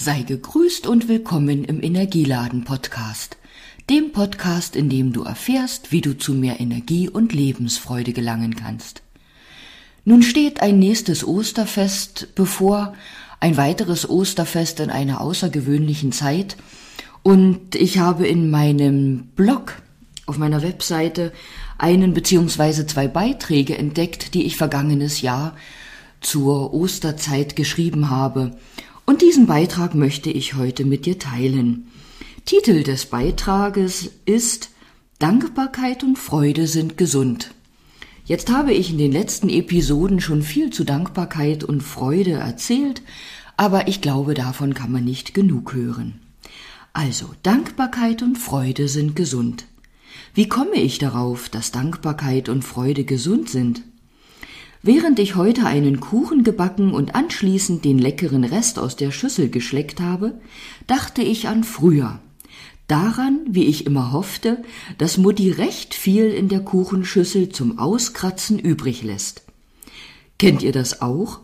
Sei gegrüßt und willkommen im Energieladen Podcast, dem Podcast, in dem du erfährst, wie du zu mehr Energie und Lebensfreude gelangen kannst. Nun steht ein nächstes Osterfest bevor, ein weiteres Osterfest in einer außergewöhnlichen Zeit, und ich habe in meinem Blog auf meiner Webseite einen beziehungsweise zwei Beiträge entdeckt, die ich vergangenes Jahr zur Osterzeit geschrieben habe und diesen Beitrag möchte ich heute mit dir teilen. Titel des Beitrages ist Dankbarkeit und Freude sind gesund. Jetzt habe ich in den letzten Episoden schon viel zu Dankbarkeit und Freude erzählt, aber ich glaube, davon kann man nicht genug hören. Also, Dankbarkeit und Freude sind gesund. Wie komme ich darauf, dass Dankbarkeit und Freude gesund sind? Während ich heute einen Kuchen gebacken und anschließend den leckeren Rest aus der Schüssel geschleckt habe, dachte ich an früher. Daran, wie ich immer hoffte, dass Mutti recht viel in der Kuchenschüssel zum Auskratzen übrig lässt. Kennt ihr das auch?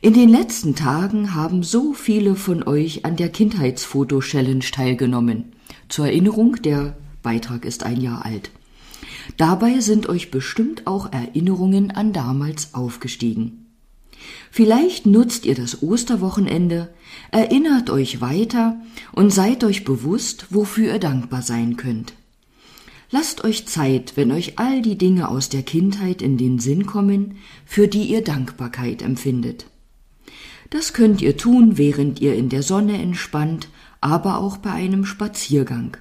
In den letzten Tagen haben so viele von euch an der Kindheitsfoto-Challenge teilgenommen. Zur Erinnerung, der Beitrag ist ein Jahr alt. Dabei sind euch bestimmt auch Erinnerungen an damals aufgestiegen. Vielleicht nutzt ihr das Osterwochenende, erinnert euch weiter und seid euch bewusst, wofür ihr dankbar sein könnt. Lasst euch Zeit, wenn euch all die Dinge aus der Kindheit in den Sinn kommen, für die ihr Dankbarkeit empfindet. Das könnt ihr tun, während ihr in der Sonne entspannt, aber auch bei einem Spaziergang.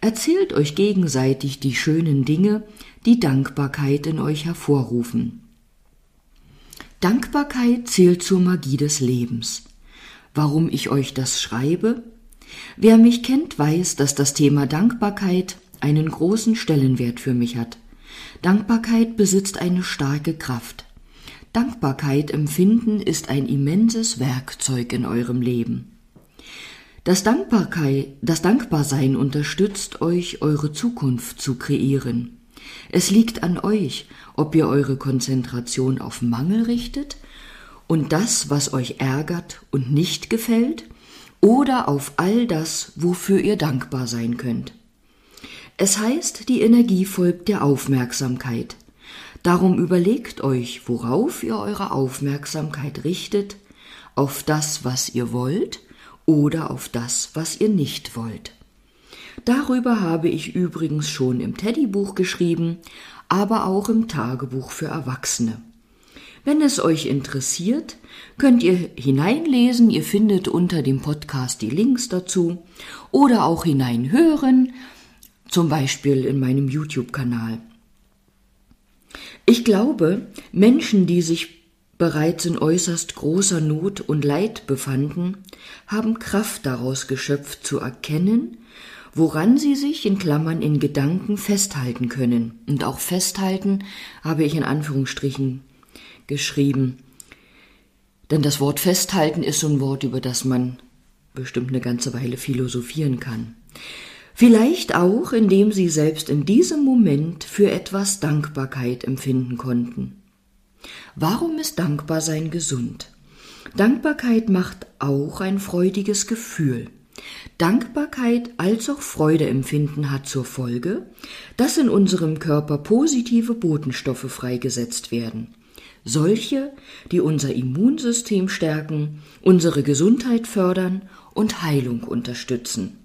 Erzählt euch gegenseitig die schönen Dinge, die Dankbarkeit in euch hervorrufen. Dankbarkeit zählt zur Magie des Lebens. Warum ich euch das schreibe? Wer mich kennt, weiß, dass das Thema Dankbarkeit einen großen Stellenwert für mich hat. Dankbarkeit besitzt eine starke Kraft. Dankbarkeit empfinden ist ein immenses Werkzeug in eurem Leben. Das, Dankbarkeit, das Dankbarsein unterstützt euch, eure Zukunft zu kreieren. Es liegt an euch, ob ihr eure Konzentration auf Mangel richtet und das, was euch ärgert und nicht gefällt, oder auf all das, wofür ihr dankbar sein könnt. Es heißt, die Energie folgt der Aufmerksamkeit. Darum überlegt euch, worauf ihr eure Aufmerksamkeit richtet, auf das, was ihr wollt, oder auf das, was ihr nicht wollt. Darüber habe ich übrigens schon im Teddybuch geschrieben, aber auch im Tagebuch für Erwachsene. Wenn es euch interessiert, könnt ihr hineinlesen, ihr findet unter dem Podcast die Links dazu oder auch hineinhören, zum Beispiel in meinem YouTube-Kanal. Ich glaube, Menschen, die sich bereits in äußerst großer Not und Leid befanden, haben Kraft daraus geschöpft zu erkennen, woran sie sich in Klammern in Gedanken festhalten können. Und auch festhalten habe ich in Anführungsstrichen geschrieben. Denn das Wort festhalten ist so ein Wort, über das man bestimmt eine ganze Weile philosophieren kann. Vielleicht auch, indem sie selbst in diesem Moment für etwas Dankbarkeit empfinden konnten. Warum ist Dankbarsein gesund? Dankbarkeit macht auch ein freudiges Gefühl. Dankbarkeit als auch Freudeempfinden hat zur Folge, dass in unserem Körper positive Botenstoffe freigesetzt werden. Solche, die unser Immunsystem stärken, unsere Gesundheit fördern und Heilung unterstützen.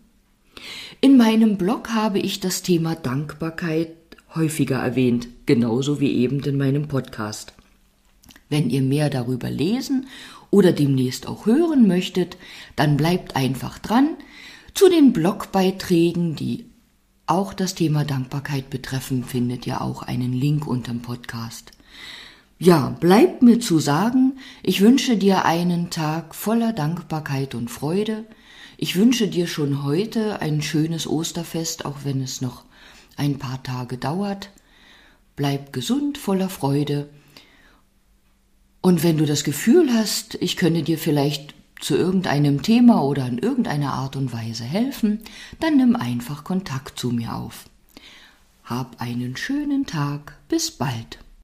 In meinem Blog habe ich das Thema Dankbarkeit häufiger erwähnt, genauso wie eben in meinem Podcast. Wenn ihr mehr darüber lesen oder demnächst auch hören möchtet, dann bleibt einfach dran. Zu den Blogbeiträgen, die auch das Thema Dankbarkeit betreffen, findet ihr auch einen Link unterm Podcast. Ja, bleibt mir zu sagen, ich wünsche dir einen Tag voller Dankbarkeit und Freude. Ich wünsche dir schon heute ein schönes Osterfest, auch wenn es noch ein paar Tage dauert. Bleib gesund, voller Freude und wenn du das Gefühl hast, ich könne dir vielleicht zu irgendeinem Thema oder in irgendeiner Art und Weise helfen, dann nimm einfach Kontakt zu mir auf. Hab einen schönen Tag. Bis bald.